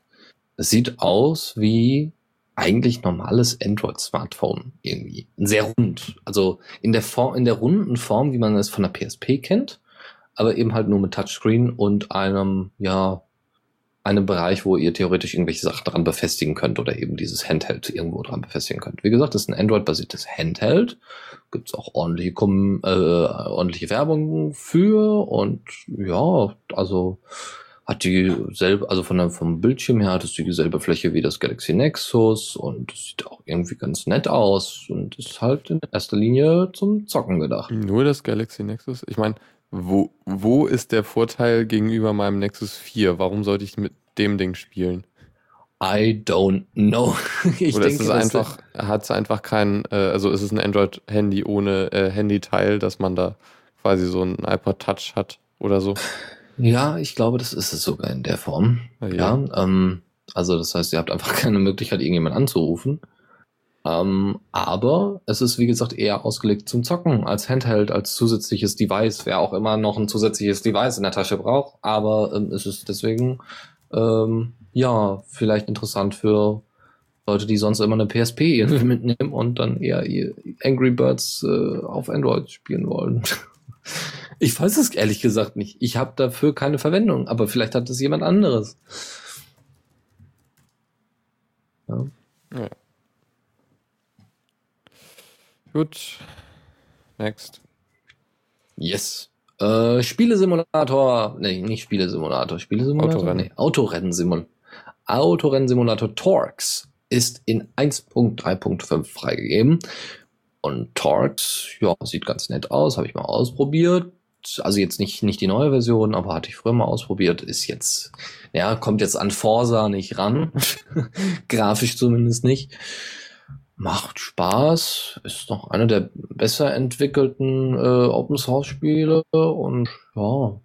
Es sieht aus wie eigentlich normales Android-Smartphone irgendwie. Sehr rund. Also in der Form, in der runden Form, wie man es von der PSP kennt, aber eben halt nur mit Touchscreen und einem, ja, einem Bereich, wo ihr theoretisch irgendwelche Sachen dran befestigen könnt oder eben dieses Handheld irgendwo dran befestigen könnt. Wie gesagt, das ist ein Android-basiertes Handheld. Gibt es auch ordentliche, äh, ordentliche Werbung für und ja, also hat die selbe, also von der, vom Bildschirm her hat es dieselbe Fläche wie das Galaxy Nexus und es sieht auch irgendwie ganz nett aus und ist halt in erster Linie zum Zocken gedacht. Nur das Galaxy Nexus? Ich meine, wo, wo ist der Vorteil gegenüber meinem Nexus 4? Warum sollte ich mit dem Ding spielen? I don't know. ich Oder denke, ist es einfach, hat es einfach kein, äh, also ist es ein Android-Handy ohne äh, Handyteil, dass man da quasi so ein iPod Touch hat oder so? Ja, ich glaube, das ist es sogar in der Form. Ja, ja ähm, also das heißt, ihr habt einfach keine Möglichkeit, irgendjemand anzurufen. Ähm, aber es ist, wie gesagt, eher ausgelegt zum Zocken als Handheld, als zusätzliches Device, wer auch immer noch ein zusätzliches Device in der Tasche braucht. Aber ähm, es ist deswegen, ähm, ja, vielleicht interessant für Leute, die sonst immer eine PSP irgendwie mitnehmen und dann eher Angry Birds äh, auf Android spielen wollen. Ich weiß es ehrlich gesagt nicht. Ich habe dafür keine Verwendung, aber vielleicht hat es jemand anderes. Ja. ja. Gut. Next. Yes. Äh, Spielesimulator. Nee, nicht Spielesimulator. Spielesimulator? Autorennen. Nee, Autorennsimulator. Autorennsimulator Torx ist in 1.3.5 freigegeben. Und Torx, ja, sieht ganz nett aus, habe ich mal ausprobiert. Also jetzt nicht, nicht die neue Version, aber hatte ich früher mal ausprobiert. Ist jetzt, ja, kommt jetzt an Forsa nicht ran. Grafisch zumindest nicht macht Spaß, ist noch einer der besser entwickelten äh, Open Source Spiele und ja,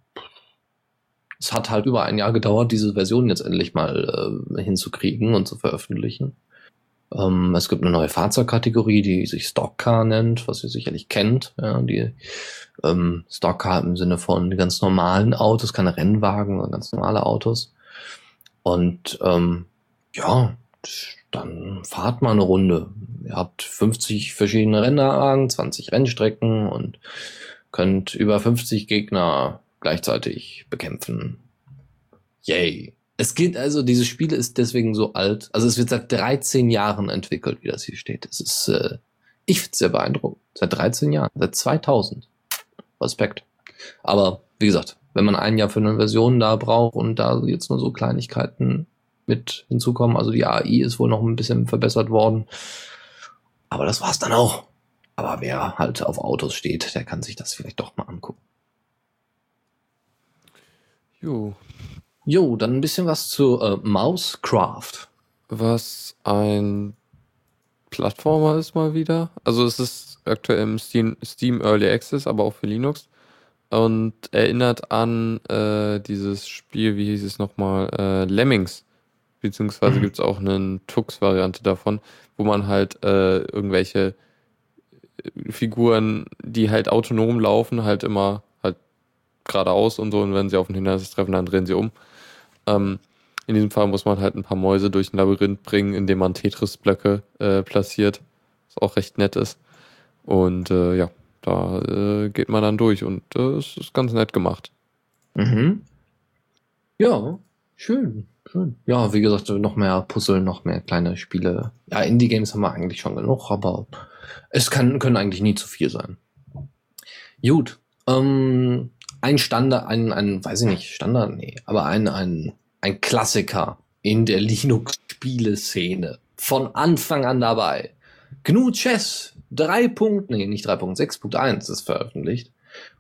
es hat halt über ein Jahr gedauert, diese Version jetzt endlich mal äh, hinzukriegen und zu veröffentlichen. Ähm, es gibt eine neue Fahrzeugkategorie, die sich Stockcar nennt, was ihr sicherlich kennt. Ja, die ähm, Stockcar im Sinne von ganz normalen Autos, keine Rennwagen, sondern ganz normale Autos. Und ähm, ja, dann fahrt mal eine Runde. Ihr habt 50 verschiedene Rennanlagen, 20 Rennstrecken und könnt über 50 Gegner gleichzeitig bekämpfen. Yay. Es geht also, dieses Spiel ist deswegen so alt. Also es wird seit 13 Jahren entwickelt, wie das hier steht. Es ist, äh, ich finde es sehr beeindruckend. Seit 13 Jahren, seit 2000. Respekt. Aber wie gesagt, wenn man ein Jahr für eine Version da braucht und da jetzt nur so Kleinigkeiten mit hinzukommen. Also die AI ist wohl noch ein bisschen verbessert worden. Aber das war's dann auch. Aber wer halt auf Autos steht, der kann sich das vielleicht doch mal angucken. Jo. Jo, dann ein bisschen was zu äh, Mousecraft. Was ein Plattformer ist mal wieder. Also es ist aktuell im Steam, Steam Early Access, aber auch für Linux. Und erinnert an äh, dieses Spiel, wie hieß es nochmal, äh, Lemmings beziehungsweise mhm. gibt es auch eine Tux-Variante davon, wo man halt äh, irgendwelche äh, Figuren, die halt autonom laufen, halt immer halt geradeaus und so und wenn sie auf ein Hindernis treffen, dann drehen sie um. Ähm, in diesem Fall muss man halt ein paar Mäuse durch ein Labyrinth bringen, indem man Tetris-Blöcke äh, platziert, was auch recht nett ist. Und äh, ja, da äh, geht man dann durch und äh, es ist ganz nett gemacht. Mhm. Ja, schön. Schön. Ja, wie gesagt, noch mehr Puzzle, noch mehr kleine Spiele. Ja, Indie-Games haben wir eigentlich schon genug, aber es kann, können eigentlich nie zu viel sein. Gut. Ähm, ein Standard, ein, ein, weiß ich nicht, Standard, nee, aber ein, ein, ein Klassiker in der Linux-Spieleszene. Von Anfang an dabei. GNU Chess 3. Nee, nicht 3.6.1 ist veröffentlicht.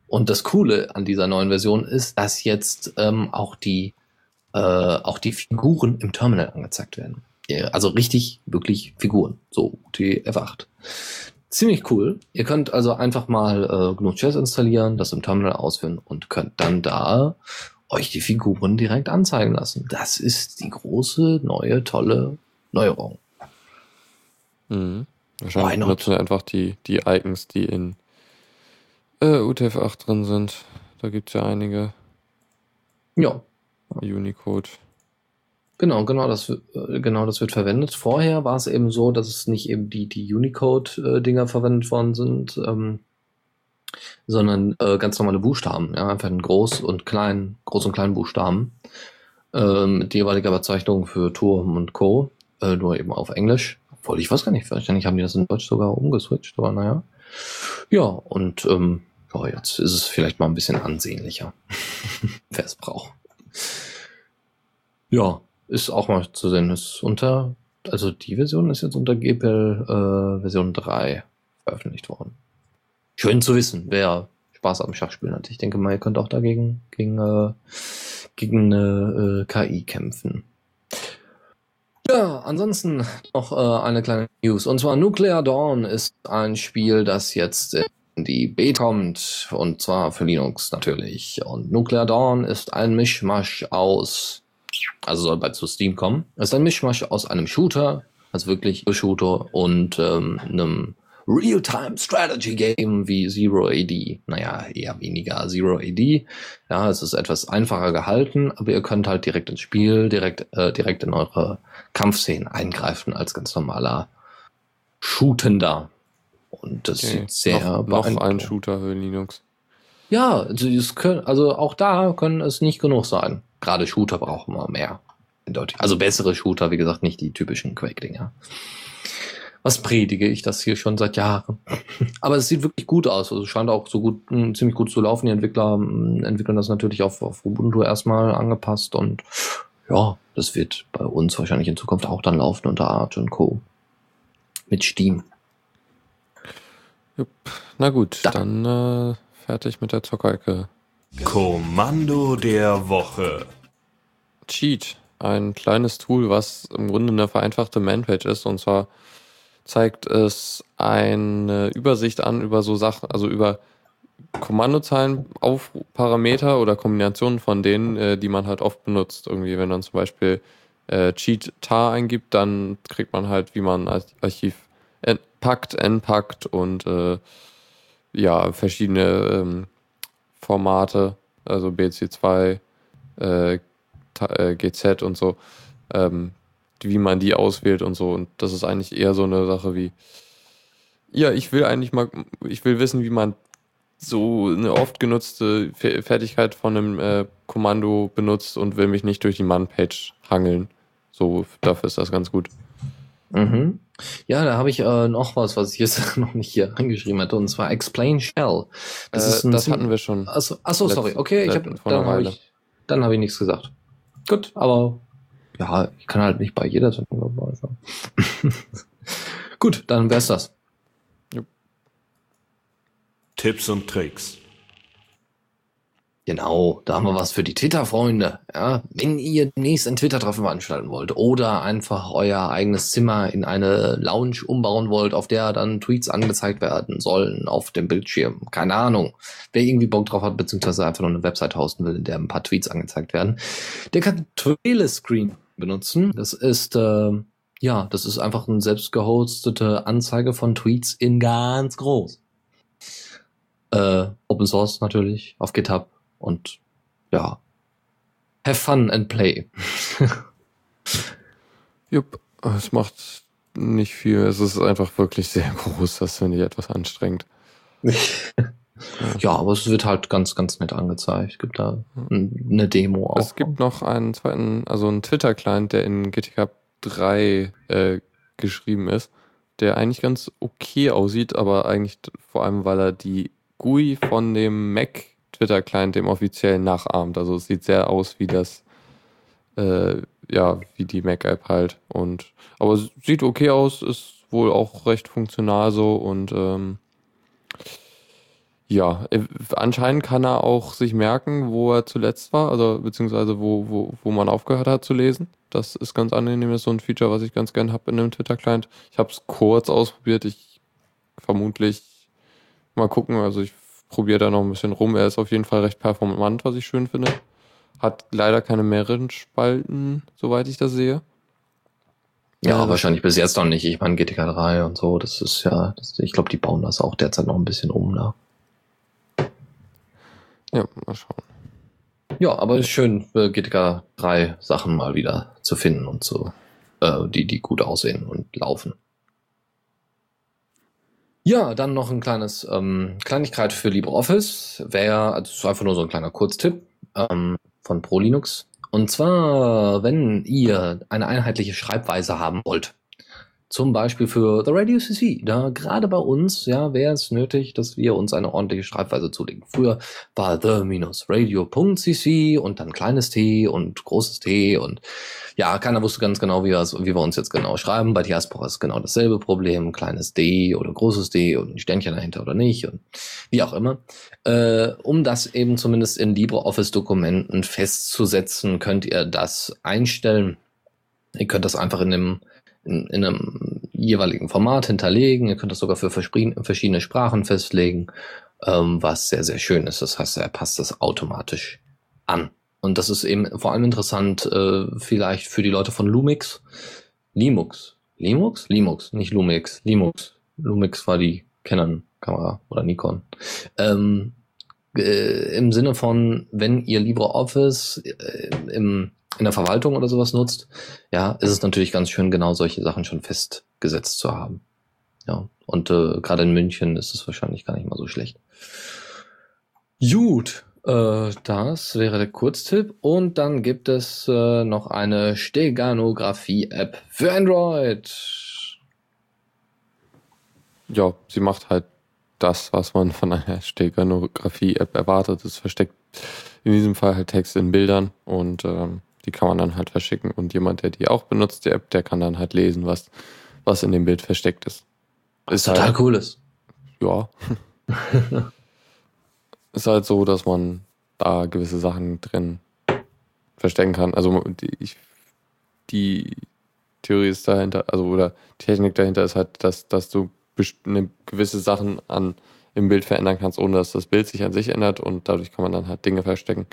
Und das Coole an dieser neuen Version ist, dass jetzt ähm, auch die äh, auch die Figuren im Terminal angezeigt werden. Also richtig, wirklich Figuren. So TF8. Ziemlich cool. Ihr könnt also einfach mal äh, GNU Chess installieren, das im Terminal ausführen und könnt dann da euch die Figuren direkt anzeigen lassen. Das ist die große, neue, tolle Neuerung. Mhm. Wahrscheinlich nutzen wir einfach die, die Icons, die in äh, UTF-8 drin sind. Da gibt es ja einige. Ja. Unicode. Genau, genau, das, äh, genau, das wird verwendet. Vorher war es eben so, dass es nicht eben die, die Unicode-Dinger verwendet worden sind, ähm, sondern äh, ganz normale Buchstaben, ja, einfach ein Groß- und Klein, Groß- und Kleinbuchstaben, äh, mit jeweiliger Bezeichnung für Turm und Co., äh, nur eben auf Englisch. Obwohl, ich weiß gar nicht, wahrscheinlich haben die das in Deutsch sogar umgeswitcht, aber naja. Ja, und ähm, ja, jetzt ist es vielleicht mal ein bisschen ansehnlicher, wer es braucht. Ja, ist auch mal zu sehen. Ist unter, also die Version ist jetzt unter GPL äh, Version 3 veröffentlicht worden. Schön zu wissen, wer Spaß am Schachspielen hat. Ich denke mal, ihr könnt auch dagegen gegen, äh, gegen eine äh, KI kämpfen. Ja, ansonsten noch äh, eine kleine News. Und zwar Nuclear Dawn ist ein Spiel, das jetzt in die Beta kommt. Und zwar für Linux natürlich. Und Nuclear Dawn ist ein Mischmasch aus also soll bald zu Steam kommen. Es ist ein Mischmasch aus einem Shooter, also wirklich Shooter und ähm, einem Real-Time-Strategy-Game wie Zero AD. Naja, eher weniger Zero AD. Ja, es ist etwas einfacher gehalten, aber ihr könnt halt direkt ins Spiel, direkt, äh, direkt in eure Kampfszenen eingreifen als ganz normaler Shootender. Und das okay. sieht sehr noch, noch ein Shooter für Linux. Ja, also, können, also auch da können es nicht genug sein gerade Shooter brauchen wir mehr. Also bessere Shooter, wie gesagt, nicht die typischen Quake-Dinger. Was predige ich das hier schon seit Jahren? Aber es sieht wirklich gut aus. Also scheint auch so gut, mh, hm, ziemlich gut zu laufen. Die Entwickler mh, hm, entwickeln das natürlich auf, auf Ubuntu erstmal angepasst und ja, das wird bei uns wahrscheinlich in Zukunft auch dann laufen unter Arch und Co. Mit Steam. Jupp. Na gut, da. dann äh, fertig mit der Zockerecke. Kommando der Woche. Cheat, ein kleines Tool, was im Grunde eine vereinfachte Manpage ist. Und zwar zeigt es eine Übersicht an über so Sachen, also über Kommandozeilen auf Parameter oder Kombinationen von denen, äh, die man halt oft benutzt. Irgendwie, wenn man zum Beispiel äh, cheat tar eingibt, dann kriegt man halt, wie man Archiv packt, entpackt und äh, ja, verschiedene ähm, Formate, also BC2, äh, äh GZ und so, ähm, wie man die auswählt und so. Und das ist eigentlich eher so eine Sache wie, ja, ich will eigentlich mal, ich will wissen, wie man so eine oft genutzte Fertigkeit von einem äh, Kommando benutzt und will mich nicht durch die Man-Page hangeln. So, dafür ist das ganz gut. Mhm. Ja, da habe ich äh, noch was, was ich jetzt noch nicht hier angeschrieben hatte, und zwar Explain Shell. Das, äh, das hatten wir schon. Achso, achso sorry. Okay, ich hab, dann habe ich, dann hab ich nichts gesagt. Gut, aber ja, ich kann halt nicht bei jeder Sendung dabei sein. Gut, dann wär's das. Tipps und Tricks. Genau, da haben wir was für die Twitter-Freunde. Ja, wenn ihr demnächst ein Twitter-Treffen veranstalten wollt oder einfach euer eigenes Zimmer in eine Lounge umbauen wollt, auf der dann Tweets angezeigt werden sollen auf dem Bildschirm. Keine Ahnung. Wer irgendwie Bock drauf hat, beziehungsweise einfach nur eine Website hosten will, in der ein paar Tweets angezeigt werden, der kann Screen benutzen. Das ist, äh, ja, das ist einfach eine selbst gehostete Anzeige von Tweets in ganz groß. Äh, Open Source natürlich, auf GitHub und ja, have fun and play. Jupp, es macht nicht viel. Es ist einfach wirklich sehr groß. Das finde ich etwas anstrengend. Ja, aber es wird halt ganz, ganz nett angezeigt. Es gibt da eine Demo auch. Es gibt noch einen zweiten, also einen Twitter-Client, der in GTK 3 äh, geschrieben ist, der eigentlich ganz okay aussieht, aber eigentlich vor allem, weil er die GUI von dem Mac Twitter-Client, dem offiziellen, nachahmt. Also es sieht sehr aus wie das, äh, ja, wie die Mac-App halt. Und aber sieht okay aus, ist wohl auch recht funktional so und ähm, ja, äh, anscheinend kann er auch sich merken, wo er zuletzt war, also beziehungsweise wo, wo, wo man aufgehört hat zu lesen. Das ist ganz angenehm, ist so ein Feature, was ich ganz gern habe in einem Twitter-Client. Ich habe es kurz ausprobiert, ich vermutlich mal gucken, also ich probiere da noch ein bisschen rum. Er ist auf jeden Fall recht performant, was ich schön finde. Hat leider keine mehreren Spalten, soweit ich das sehe. Ja, ja wahrscheinlich bis jetzt noch nicht. Ich meine, GTK 3 und so, das ist ja, das, ich glaube, die bauen das auch derzeit noch ein bisschen um da. Ja, mal schauen. Ja, aber es ist schön, GTK 3 Sachen mal wieder zu finden und so, äh, die, die gut aussehen und laufen. Ja, dann noch ein kleines ähm, Kleinigkeit für LibreOffice. Wäre, also ist einfach nur so ein kleiner Kurztipp ähm, von ProLinux. Und zwar, wenn ihr eine einheitliche Schreibweise haben wollt, zum Beispiel für The Radio CC. Da gerade bei uns, ja, wäre es nötig, dass wir uns eine ordentliche Schreibweise zulegen. Früher war the-radio.cc und dann kleines t und großes t und ja, keiner wusste ganz genau, wie, wie wir uns jetzt genau schreiben. Bei Diaspora ist genau dasselbe Problem. Kleines d oder großes d und ein Sternchen dahinter oder nicht und wie auch immer. Äh, um das eben zumindest in LibreOffice-Dokumenten festzusetzen, könnt ihr das einstellen. Ihr könnt das einfach in dem in, in einem jeweiligen Format hinterlegen. Ihr könnt das sogar für verschiedene Sprachen festlegen, ähm, was sehr, sehr schön ist. Das heißt, er passt das automatisch an. Und das ist eben vor allem interessant äh, vielleicht für die Leute von Lumix. Limux. Limux? Limux, nicht Lumix. Limux. Lumix war die Canon-Kamera oder Nikon. Ähm, äh, Im Sinne von, wenn ihr LibreOffice äh, im in der Verwaltung oder sowas nutzt, ja, ist es natürlich ganz schön, genau solche Sachen schon festgesetzt zu haben. Ja, und äh, gerade in München ist es wahrscheinlich gar nicht mal so schlecht. Gut, äh, das wäre der Kurztipp. Und dann gibt es äh, noch eine Steganographie-App für Android. Ja, sie macht halt das, was man von einer Steganographie-App erwartet. Es versteckt in diesem Fall halt Text in Bildern und ähm, die kann man dann halt verschicken und jemand, der die auch benutzt, die App, der kann dann halt lesen, was, was in dem Bild versteckt ist. Ist total halt, cool ist. Ja. ist halt so, dass man da gewisse Sachen drin verstecken kann. Also die, ich, die Theorie ist dahinter, also oder Technik dahinter ist halt, dass, dass du eine gewisse Sachen an im Bild verändern kannst, ohne dass das Bild sich an sich ändert und dadurch kann man dann halt Dinge verstecken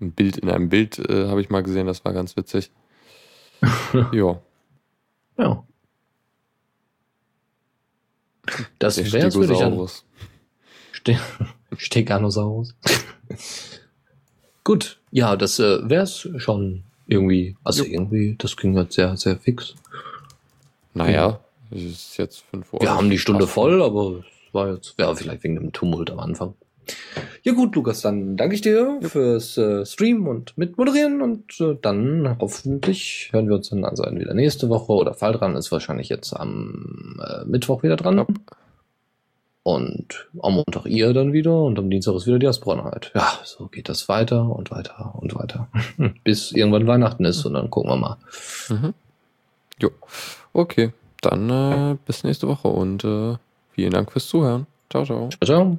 ein Bild in einem Bild äh, habe ich mal gesehen, das war ganz witzig. ja. Ja. Das wäre würde ich an. Ste Steganosaurus. Gut, ja, das äh, wäre es schon irgendwie. Also jo. irgendwie, das ging jetzt sehr, sehr fix. Naja, es ist jetzt 5 Uhr. Wir haben die Stunde voll, aber es war jetzt, ja, vielleicht wegen dem Tumult am Anfang. Ja gut, Lukas, dann danke ich dir ja. fürs äh, Stream und Mitmoderieren und äh, dann hoffentlich hören wir uns dann also wieder nächste Woche oder Fall dran ist wahrscheinlich jetzt am äh, Mittwoch wieder dran. Ja. Und am Montag ihr dann wieder und am Dienstag ist wieder die Asbronheit. Ja, so geht das weiter und weiter und weiter. Bis irgendwann Weihnachten ist und dann gucken wir mal. Mhm. Jo, okay. Dann äh, bis nächste Woche und äh, vielen Dank fürs Zuhören. Ciao, ciao. Ciao, ciao.